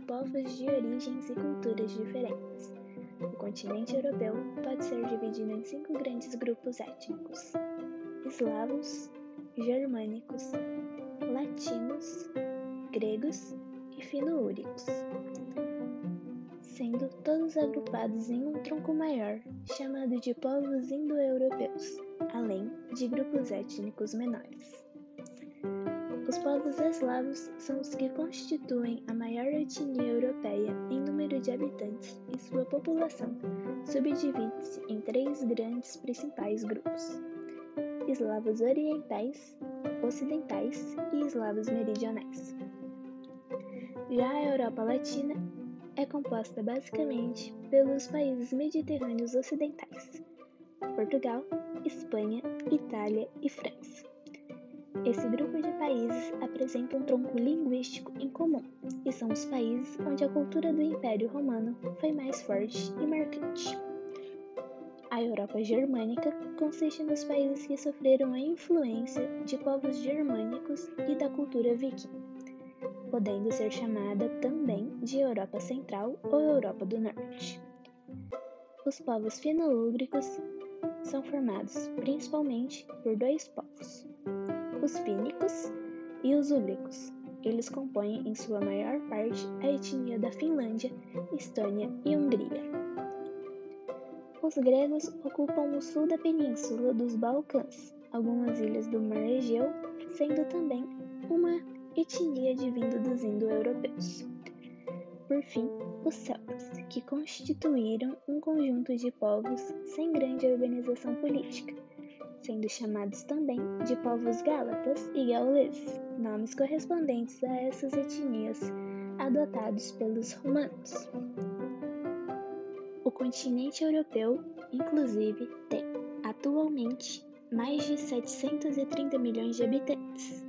povos de origens e culturas diferentes. O continente europeu pode ser dividido em cinco grandes grupos étnicos: eslavos, germânicos, latinos, gregos e fino-úricos, sendo todos agrupados em um tronco maior chamado de povos indo-europeus, além de grupos étnicos menores. Os povos eslavos são os que constituem a maior etnia europeia em número de habitantes e sua população subdivide-se em três grandes principais grupos: eslavos orientais, ocidentais e eslavos meridionais. Já a Europa Latina é composta basicamente pelos países mediterrâneos ocidentais: Portugal, Espanha, Itália e França. Esse grupo de países apresenta um tronco linguístico em comum e são os países onde a cultura do Império Romano foi mais forte e marcante. A Europa germânica consiste nos países que sofreram a influência de povos germânicos e da cultura viking, podendo ser chamada também de Europa Central ou Europa do Norte. Os povos finolúgricos são formados principalmente por dois povos, os fínicos e os úgricos. Eles compõem em sua maior parte a etnia da Finlândia, Estônia e Hungria. Os gregos ocupam o sul da península dos Balcãs, algumas ilhas do Mar Egeu, sendo também uma etnia advinda dos indo-europeus. Por fim, os celtas, que constituíram um conjunto de povos sem grande organização política, sendo chamados também de povos gálatas e gauleses, nomes correspondentes a essas etnias adotados pelos romanos. O continente europeu, inclusive, tem atualmente mais de 730 milhões de habitantes.